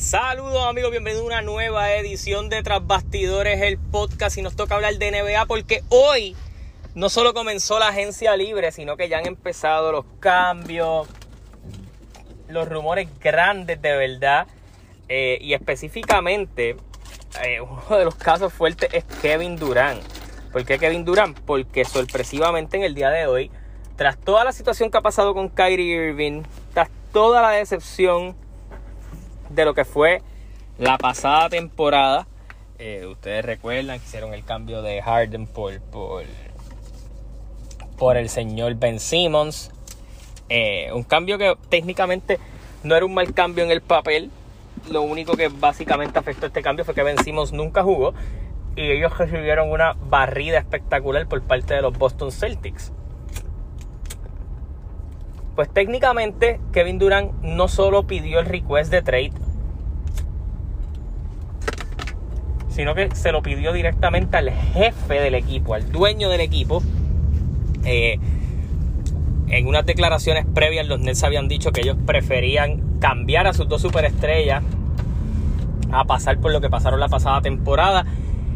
Saludos amigos, bienvenidos a una nueva edición de Tras Bastidores, el podcast y nos toca hablar de NBA porque hoy no solo comenzó la agencia libre, sino que ya han empezado los cambios, los rumores grandes de verdad eh, y específicamente eh, uno de los casos fuertes es Kevin Durant. ¿Por qué Kevin Durant? Porque sorpresivamente en el día de hoy, tras toda la situación que ha pasado con Kyrie Irving, tras toda la decepción de lo que fue la pasada temporada. Eh, ustedes recuerdan que hicieron el cambio de Harden por, por, por el señor Ben Simmons. Eh, un cambio que técnicamente no era un mal cambio en el papel. Lo único que básicamente afectó este cambio fue que Ben Simmons nunca jugó. Y ellos recibieron una barrida espectacular por parte de los Boston Celtics. Pues técnicamente Kevin Durant no solo pidió el request de trade, sino que se lo pidió directamente al jefe del equipo, al dueño del equipo. Eh, en unas declaraciones previas los Nets habían dicho que ellos preferían cambiar a sus dos superestrellas a pasar por lo que pasaron la pasada temporada.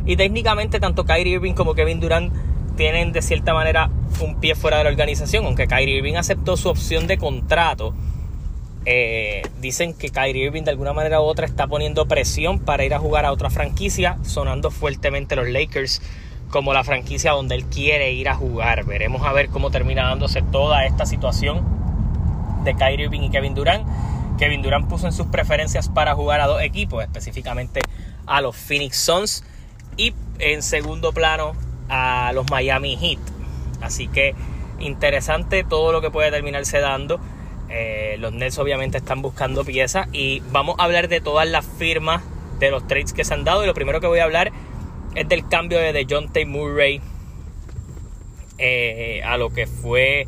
Y técnicamente tanto Kyrie Irving como Kevin Durant tienen de cierta manera un pie fuera de la organización, aunque Kyrie Irving aceptó su opción de contrato. Eh, dicen que Kyrie Irving de alguna manera u otra está poniendo presión para ir a jugar a otra franquicia, sonando fuertemente los Lakers como la franquicia donde él quiere ir a jugar. Veremos a ver cómo termina dándose toda esta situación de Kyrie Irving y Kevin Durant. Kevin Durant puso en sus preferencias para jugar a dos equipos, específicamente a los Phoenix Suns y en segundo plano a los Miami Heat. Así que interesante todo lo que puede terminarse dando. Eh, los Nets obviamente están buscando piezas y vamos a hablar de todas las firmas de los trades que se han dado. Y lo primero que voy a hablar es del cambio de John T. Murray eh, a lo que fue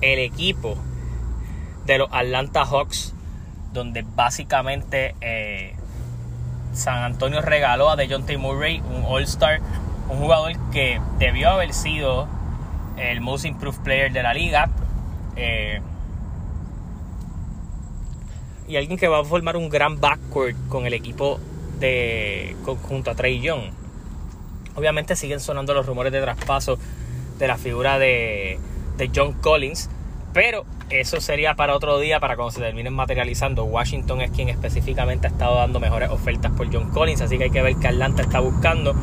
el equipo de los Atlanta Hawks, donde básicamente eh, San Antonio regaló a John T. Murray un All-Star un jugador que debió haber sido el most improved player de la liga. Eh, y alguien que va a formar un gran backcourt con el equipo de junto a Trey Young. Obviamente siguen sonando los rumores de traspaso de la figura de, de John Collins. Pero eso sería para otro día, para cuando se terminen materializando. Washington es quien específicamente ha estado dando mejores ofertas por John Collins. Así que hay que ver qué Atlanta está buscando.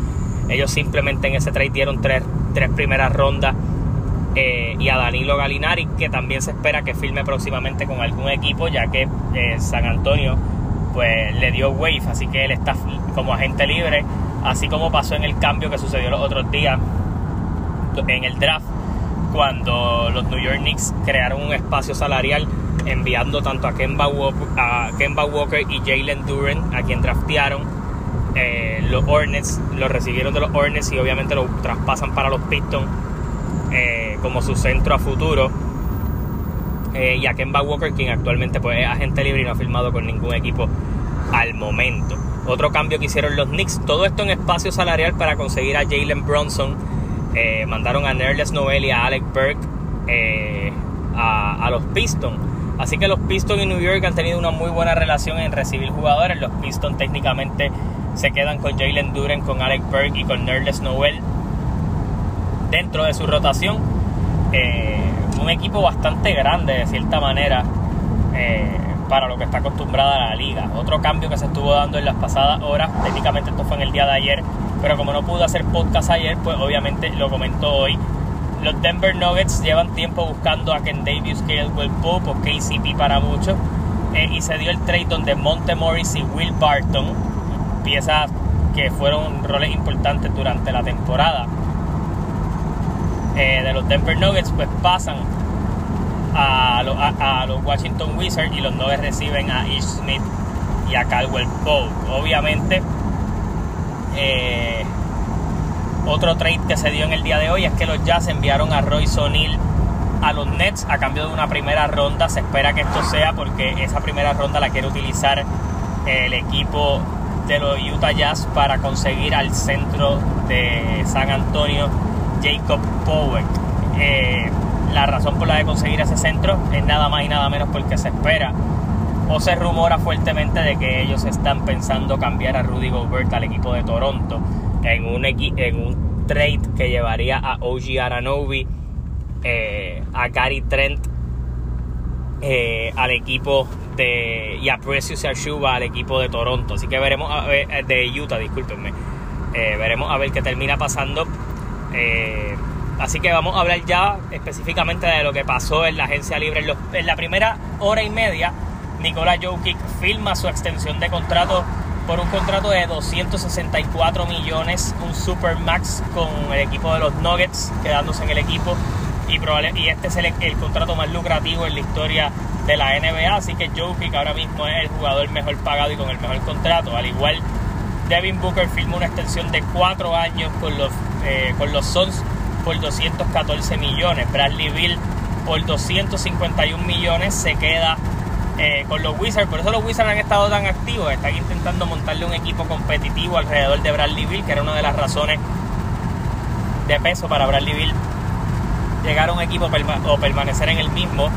Ellos simplemente en ese trade dieron tres, primeras rondas eh, y a Danilo Galinari, que también se espera que firme próximamente con algún equipo, ya que eh, San Antonio pues le dio wave, así que él está como agente libre, así como pasó en el cambio que sucedió los otros días en el draft, cuando los New York Knicks crearon un espacio salarial enviando tanto a Kemba Walker, Walker y Jalen Duren, a quien draftearon eh, los Hornets lo recibieron de los Hornets y obviamente lo traspasan para los Pistons eh, como su centro a futuro. Eh, y a Kemba Walker, quien actualmente pues, es agente libre y no ha firmado con ningún equipo al momento. Otro cambio que hicieron los Knicks, todo esto en espacio salarial para conseguir a Jalen Bronson. mandaron a Nerles Noel y a Alec Burke a, a los Pistons. Así que los Pistons y New York han tenido una muy buena relación en recibir jugadores. Los Pistons técnicamente se quedan con Jalen Duren, con Alec Burke y con Nerles Noel dentro de su rotación. Eh, un equipo bastante grande de cierta manera eh, para lo que está acostumbrada la liga. Otro cambio que se estuvo dando en las pasadas horas, técnicamente esto fue en el día de ayer, pero como no pude hacer podcast ayer, pues obviamente lo comento hoy. Los Denver Nuggets llevan tiempo buscando a Ken Davis, Caleb Pope o KCP para muchos. Eh, y se dio el trade donde Monte Morris y Will Barton piezas que fueron roles importantes durante la temporada eh, de los Denver Nuggets, pues pasan a, los Washington Wizards y los Nuggets reciben a Ish Smith y a Caldwell Pope. Obviamente, eh, otro trade que se dio en el día de hoy es que los Jazz enviaron a Royce O'Neal a los Nets a cambio de una primera ronda. Se espera que esto sea porque esa primera ronda la quiere utilizar el equipo de los Utah Jazz para conseguir al centro de San Antonio, Jacob Power. Eh, la razón por la de conseguir ese centro es nada más y nada menos porque se espera o se rumora fuertemente de que ellos están pensando cambiar a Rudy Gobert al equipo de Toronto en un, en un trade que llevaría a OG Aranobi, eh, a Gary Trent eh, al equipo de y a Precious Arshuba al equipo de Toronto. Así que veremos a ver, eh, de Utah, discúlpenme. veremos a ver qué termina pasando. así que vamos a hablar ya específicamente de lo que pasó en la agencia libre en la primera hora y media Nikola Jokic firma su extensión de contrato por un contrato de 264 millones, un super max con el equipo de los Nuggets, quedándose en el equipo. Y, y este es el, contrato más lucrativo en la historia de la NBA. Así que Jokic ahora mismo es el jugador mejor pagado y con el mejor contrato. Al igual, Devin Booker firma una extensión de 4 años con los, eh, con los Suns por 214 millones. Bradley Bill por 251 millones se queda eh, con los Wizards. Por eso los Wizards han estado tan activos. Están intentando montarle un equipo competitivo alrededor de Bradley Bill, que era una de las razones de peso para Bradley Bill llegar a un equipo o permanecer en el mismo.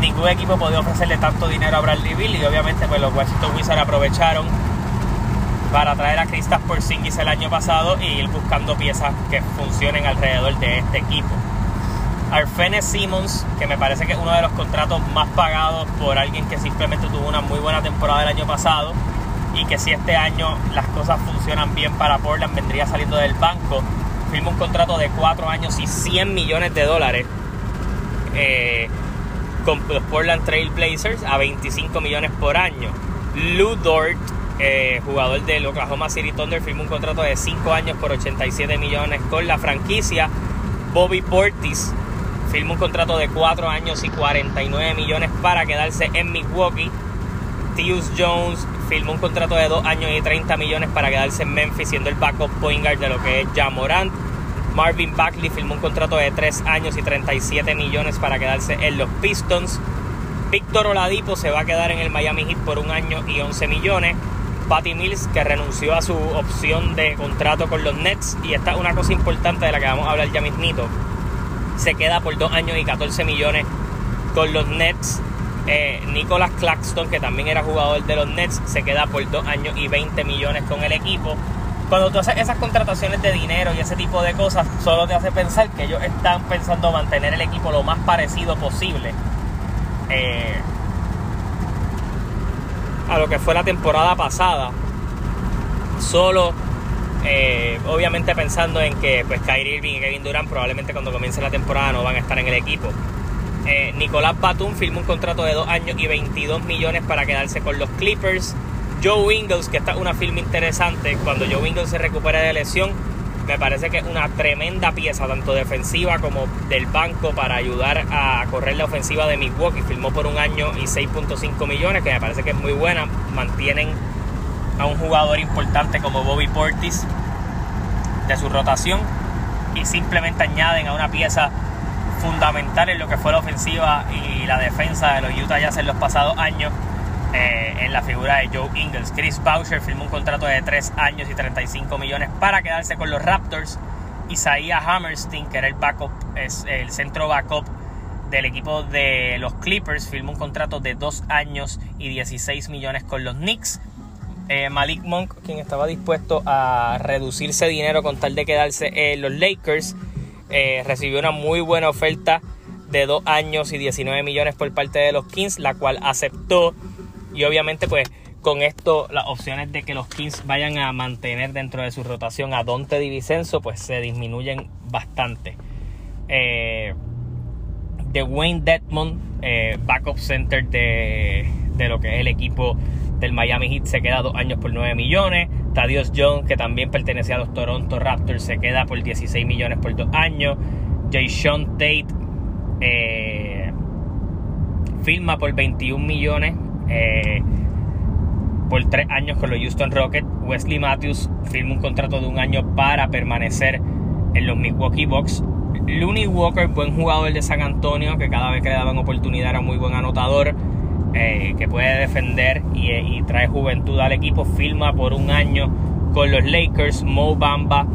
Ningún equipo podía ofrecerle tanto dinero a Bradley Bill y obviamente pues los Washington Wizards aprovecharon para traer a Kristaps Porzingis el año pasado y ir buscando piezas que funcionen alrededor de este equipo. Arfene Simmons, que me parece que es uno de los contratos más pagados por alguien que simplemente tuvo una muy buena temporada el año pasado y que si este año las cosas funcionan bien para Portland vendría saliendo del banco. Firma un contrato de 4 años y 100 millones de dólares eh, con los Portland Trail Blazers a 25 millones por año. Lou Dort, eh, jugador del Oklahoma City Thunder, firma un contrato de 5 años por 87 millones con la franquicia. Bobby Portis, firmó un contrato de 4 años y 49 millones para quedarse en Milwaukee. Tius Jones firmó un contrato de 2 años y 30 millones para quedarse en Memphis, siendo el backup point guard de lo que es Jamorant. Marvin Bagley firmó un contrato de 3 años y 37 millones para quedarse en los Pistons. Víctor Oladipo se va a quedar en el Miami Heat por un año y 11 millones. Patty Mills, que renunció a su opción de contrato con los Nets. Y esta es una cosa importante de la que vamos a hablar ya mismito se queda por 2 años y 14 millones con los Nets. Eh, Nicolas Claxton, que también era jugador de los Nets, se queda por 2 años y 20 millones con el equipo. Cuando tú haces esas contrataciones de dinero y ese tipo de cosas, solo te hace pensar que ellos están pensando mantener el equipo lo más parecido posible eh, a lo que fue la temporada pasada. Solo eh, obviamente pensando en que pues Kyrie Irving y Kevin Durant probablemente cuando comience la temporada no van a estar en el equipo. Eh, Nicolás Batum firmó un contrato de 2 años y 22 millones para quedarse con los Clippers. Joe Ingles, que está es una firma interesante, cuando Joe Ingles se recupere de lesión, me parece que es una tremenda pieza, tanto defensiva como del banco, para ayudar a correr la ofensiva de Milwaukee. Firmó por un año y 6.5 millones, que me parece que es muy buena. Mantienen a un jugador importante como Bobby Portis de su rotación y simplemente añaden a una pieza fundamental en lo que fue la ofensiva y la defensa de los Utah Jazz en los pasados años eh, en la figura de Joe Ingles. Chris Boucher firmó un contrato de 3 años y 35 millones para quedarse con los Raptors. Isaiah Hammerstein, que era el backup, es el centro backup del equipo de los Clippers, firmó un contrato de 2 años y 16 millones con los Knicks. Eh, Malik Monk, quien estaba dispuesto a reducirse dinero con tal de quedarse en los Lakers, eh, recibió una muy buena oferta de 2 años y 19 millones por parte de los Kings, la cual aceptó. Y obviamente, pues con esto, las opciones de que los Kings vayan a mantener dentro de su rotación a Dante DiVincenzo, pues se disminuyen bastante. Eh, Wayne Detmond, backup center de, de lo que es el equipo del Miami Heat se queda dos años por 9 millones. Thaddeus Jones, que también pertenecía a los Toronto Raptors, se queda por 16 millones por dos años. Jay Sean Tate eh, firma por 21 millones eh, por tres años con los Houston Rockets. Wesley Matthews firma un contrato de un año para permanecer en los Milwaukee Bucks. Looney Walker, buen jugador de San Antonio, que cada vez que le daban oportunidad era muy buen anotador. Eh, que puede defender y, trae juventud al equipo. Firma por un año con los Lakers. Mo Bamba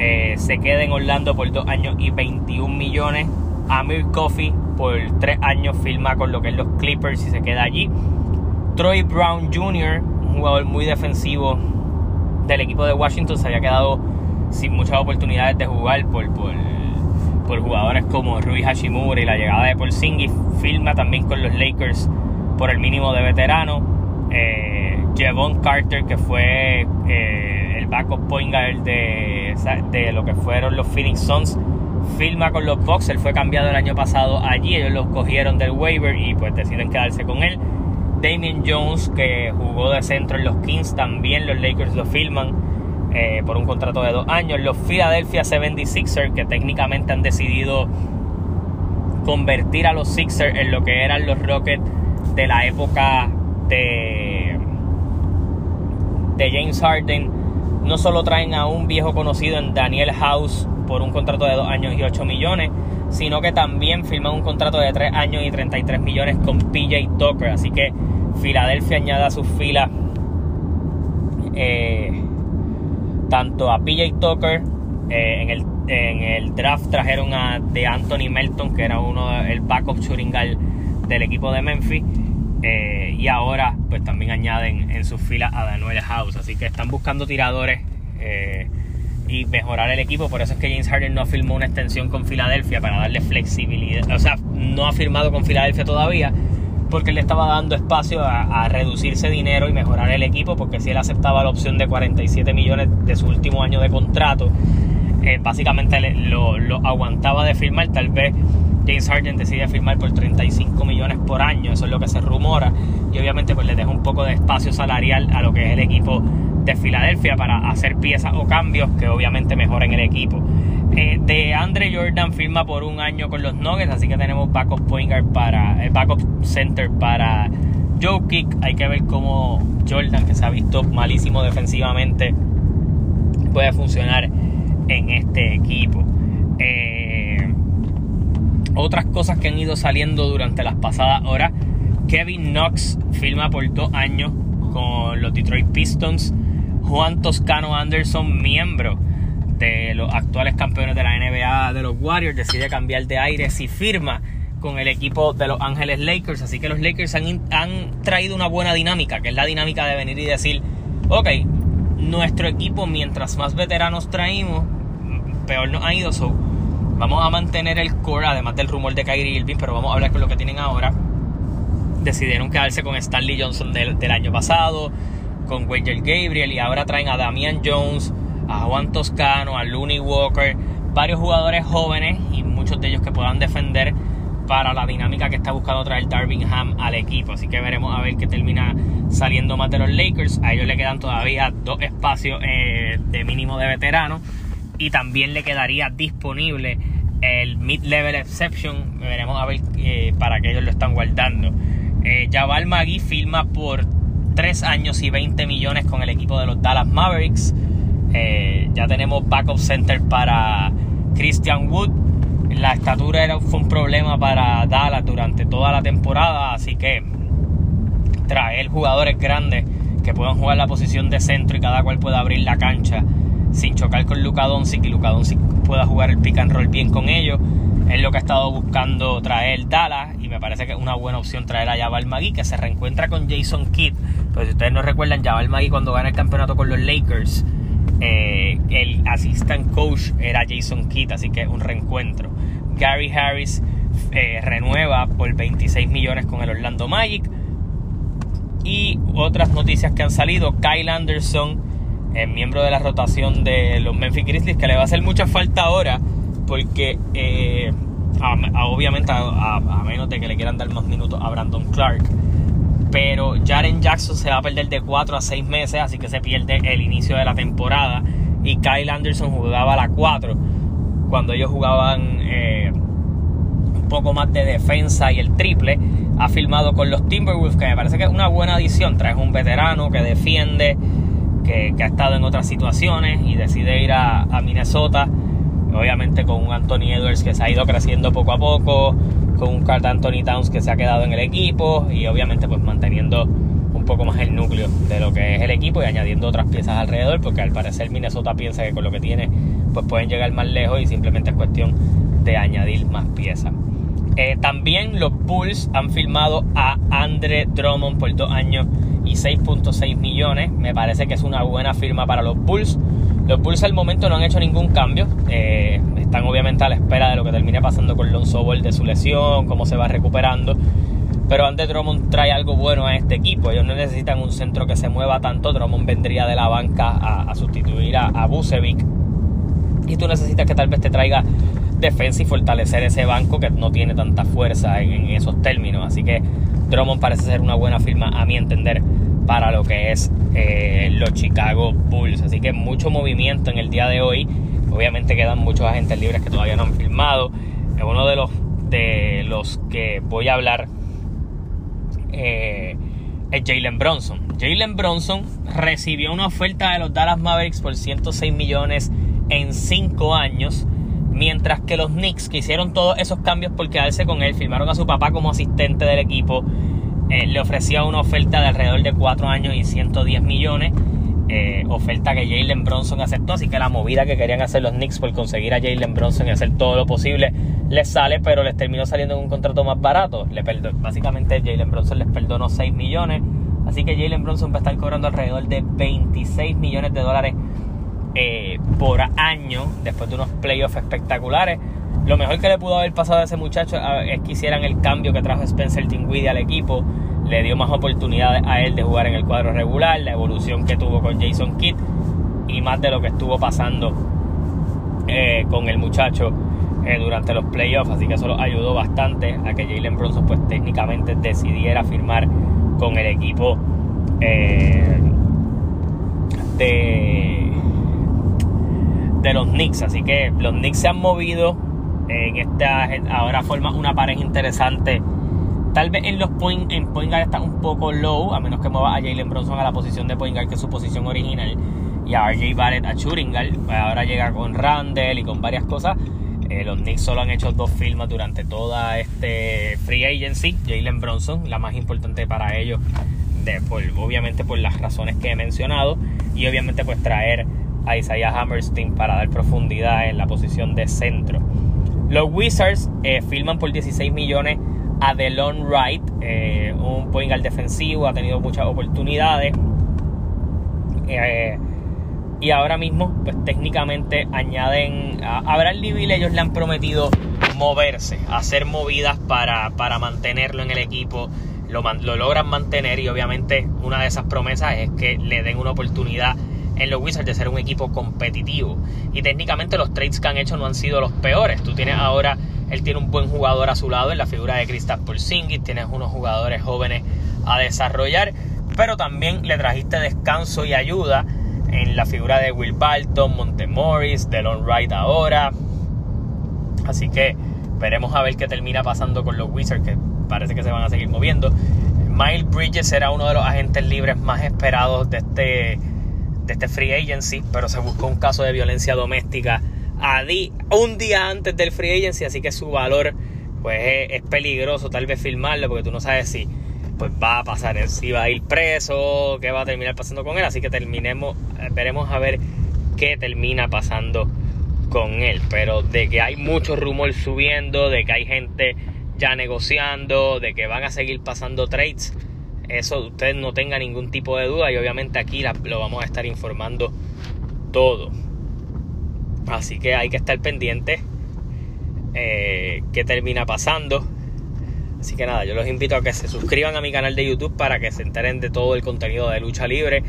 eh, se queda en Orlando por dos años y 21 millones. Amir Coffee por tres años firma con lo que es los Clippers y se queda allí. Troy Brown Jr., un jugador muy defensivo del equipo de Washington, se había quedado sin muchas oportunidades de jugar por, por, jugadores como Rui Hashimura y la llegada de Porzingis. Firma también con los Lakers por el mínimo de veterano. Eh, Javon Carter, que fue eh, el backup point guard de, de lo que fueron los Phoenix Suns, firma con los Bucks. Él fue cambiado el año pasado allí. Ellos los cogieron del waiver y pues deciden quedarse con él. Damien Jones, que jugó de centro en los Kings, también los Lakers lo filman eh, por un contrato de dos años. Los Philadelphia 76ers, que técnicamente han decidido convertir a los Sixers en lo que eran los Rockets de la época de, de James Harden. No solo traen a un viejo conocido en Daniel House por un contrato de dos años y 8 millones, sino que también firman un contrato de 3 años y 33 millones con PJ Tucker. Así que Filadelfia añade a sus filas eh, tanto a PJ Tucker. Eh, en, el, en, el, draft trajeron a de Anthony Melton, que era uno el backup shooting del equipo de Memphis. Eh, y ahora pues también añaden en sus filas a Daniel House. Así que están buscando tiradores y mejorar el equipo. Por eso es que James Harden no firmó una extensión con Filadelfia para darle flexibilidad. O sea, no ha firmado con Filadelfia todavía porque le estaba dando espacio a, reducirse dinero y mejorar el equipo. Porque si él aceptaba la opción de 47 millones de su último año de contrato, eh, básicamente lo, lo aguantaba de firmar. Tal vez James Harden decide firmar por 35 millones por año, eso es lo que se rumora, y obviamente pues le deja un poco de espacio salarial a lo que es el equipo de Filadelfia para hacer piezas o cambios que obviamente mejoren el equipo. Eh, de Andre Jordan firma por un año con los Nuggets, así que tenemos backup point para el backup center para Joe Kick. Hay que ver cómo Jordan, que se ha visto malísimo defensivamente, puede funcionar en este equipo. Eh, otras cosas que han ido saliendo durante las pasadas horas. Kevin Knox firma por dos años con los Detroit Pistons. Juan Toscano Anderson, miembro de los actuales campeones de la NBA de los Warriors, decide cambiar de aire y firma con el equipo de Los Ángeles Lakers. Así que los Lakers han, han, traído una buena dinámica, que es la dinámica de venir y decir, ok, nuestro equipo mientras más veteranos traímos, peor nos ha ido. So, vamos a mantener el core, además del rumor de Kyrie Irving, pero vamos a hablar con lo que tienen ahora. Decidieron quedarse con Stanley Johnson del, del año pasado con Wendell Gabriel y ahora traen a Damian Jones, a Juan Toscano, a Looney Walker, varios jugadores jóvenes y muchos de ellos que puedan defender para la dinámica que está buscando traer Ham al equipo. Así que veremos a ver qué termina saliendo más de los Lakers. A ellos le quedan todavía dos espacios eh, de mínimo de veterano y también le quedaría disponible el mid-level exception. Veremos a ver eh, para qué ellos lo están guardando. Eh, Jabal Magui firma por 3 años y 20 millones con el equipo de los Dallas Mavericks. Eh, ya tenemos backup center para Christian Wood. La estatura era, fue un problema para Dallas durante toda la temporada, así que traer jugadores grandes que puedan jugar la posición de centro y cada cual pueda abrir la cancha sin chocar con Luka Doncic y Luka Doncic pueda jugar el pick and roll bien con ellos es lo que ha estado buscando traer Dallas y me parece que es una buena opción traer a Jabal Magui que se reencuentra con Jason Kidd. Pero si ustedes no recuerdan, Jabal Magui cuando gana el campeonato con los Lakers, eh, el assistant coach era Jason Kidd, así que un reencuentro. Gary Harris eh, renueva por 26 millones con el Orlando Magic. Y otras noticias que han salido, Kyle Anderson, eh, miembro de la rotación de los Memphis Grizzlies, que le va a hacer mucha falta ahora porque eh, obviamente a, menos de que le quieran dar más minutos a Brandon Clark. Pero Jaren Jackson se va a perder de 4 a 6 meses, así que se pierde el inicio de la temporada. Y Kyle Anderson jugaba a la 4 cuando ellos jugaban eh, un poco más de defensa y el triple. Ha filmado con los Timberwolves, que me parece que es una buena adición. Trae un veterano que defiende, que, ha estado en otras situaciones y decide ir a Minnesota obviamente con un Anthony Edwards que se ha ido creciendo poco a poco, con un Carl Anthony Towns que se ha quedado en el equipo y obviamente pues manteniendo un poco más el núcleo de lo que es el equipo y añadiendo otras piezas alrededor porque al parecer Minnesota piensa que con lo que tiene pues pueden llegar más lejos y simplemente es cuestión de añadir más piezas. Eh, también los Bulls han firmado a Andre Drummond por dos años y 6.6 millones. Me parece que es una buena firma para los Bulls. Los Bulls al momento no han hecho ningún cambio. Eh, están obviamente a la espera de lo que termine pasando con Lonzo Ball de su lesión, cómo se va recuperando. Pero Andre Drummond trae algo bueno a este equipo. Ellos no necesitan un centro que se mueva tanto. Drummond vendría de la banca a, sustituir a, a Bucevic. Y tú necesitas que tal vez te traiga defensa y fortalecer ese banco que no tiene tanta fuerza en, esos términos. Así que Drummond parece ser una buena firma, a mi entender, para lo que es eh, los Chicago Bulls. Así que mucho movimiento en el día de hoy. Obviamente quedan muchos agentes libres que todavía no han firmado. Uno de los, de los que voy a hablar eh, es Jalen Bronson. Jalen Bronson recibió una oferta de los Dallas Mavericks por 106 millones en 5 años. Mientras que los Knicks, que hicieron todos esos cambios por quedarse con él, firmaron a su papá como asistente del equipo, eh, le ofrecía una oferta de alrededor de 4 años y 110 millones. Eh, oferta que Jalen Bronson aceptó. Así que la movida que querían hacer los Knicks por conseguir a Jalen Bronson y hacer todo lo posible les sale, pero les terminó saliendo en un contrato más barato. Le básicamente Jalen Bronson les perdonó 6 millones. Así que Jalen Bronson va a estar cobrando alrededor de 26 millones de dólares eh, por año después de unos playoffs espectaculares. Lo mejor que le pudo haber pasado a ese muchacho es que hicieran el cambio que trajo Spencer Dinwiddie al equipo le dio más oportunidades a él de jugar en el cuadro regular, la evolución que tuvo con Jason Kidd y más de lo que estuvo pasando eh, con el muchacho eh, durante los playoffs. Así que eso lo ayudó bastante a que Jalen Bronson pues técnicamente decidiera firmar con el equipo eh, de, de los Knicks. Así que los Knicks se han movido en esta ahora forma una pareja interesante Tal vez en los point, en point guard está un poco low, a menos que mueva a Jalen Bronson a la posición de point guard, que es su posición original, y a RJ Barrett a shooting guard. Ahora llega con Randall y con varias cosas. Eh, los Knicks solo han hecho dos firmas durante toda este free agency. Jalen Bronson, la más importante para ellos, de, obviamente por las razones que he mencionado, y obviamente pues traer a Isaiah Hammerstein para dar profundidad en la posición de centro. Los Wizards eh, firman por 16 millones a Delon Wright, eh, un point guard defensivo, ha tenido muchas oportunidades. Eh, y ahora mismo, pues técnicamente añaden a, Bradley Bill, ellos le han prometido moverse, hacer movidas para, para mantenerlo en el equipo. Lo, lo, logran mantener y obviamente una de esas promesas es que le den una oportunidad en los Wizards de ser un equipo competitivo. Y técnicamente los trades que han hecho no han sido los peores. Tú tienes ahora él tiene un buen jugador a su lado en la figura de Kristaps Porzingis. Tienes unos jugadores jóvenes a desarrollar. Pero también le trajiste descanso y ayuda en la figura de Will Barton, Montemoris, Delon Wright ahora. Así que veremos a ver qué termina pasando con los Wizards, que parece que se van a seguir moviendo. Miles Bridges era uno de los agentes libres más esperados de este, de este free agency, pero se buscó un caso de violencia doméstica un día antes del free agency, así que su valor pues es, peligroso tal vez filmarlo porque tú no sabes si pues va a pasar, si va a ir preso, qué va a terminar pasando con él, así que terminemos, eh, veremos a ver qué termina pasando con él, pero de que hay mucho rumor subiendo, de que hay gente ya negociando, de que van a seguir pasando trades, eso usted no tenga ningún tipo de duda y obviamente aquí lo vamos a estar informando todo. Así que hay que estar pendiente eh, qué termina pasando. Así que nada, yo los invito a que se suscriban a mi canal de YouTube para que se enteren de todo el contenido de lucha libre.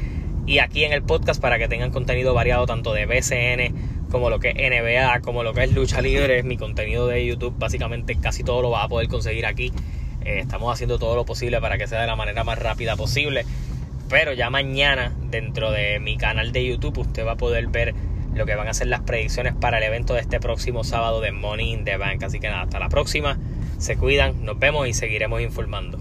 Y aquí en el podcast para que tengan contenido variado tanto de BCN como lo que es NBA, como lo que es lucha libre. Mi contenido de YouTube básicamente casi todo lo va a poder conseguir aquí. Eh, estamos haciendo todo lo posible para que sea de la manera más rápida posible. Pero ya mañana dentro de mi canal de YouTube usted va a poder ver lo que van a ser las predicciones para el evento de este próximo sábado de Money in the Bank. Así que nada, hasta la próxima. Se cuidan, nos vemos y seguiremos informando.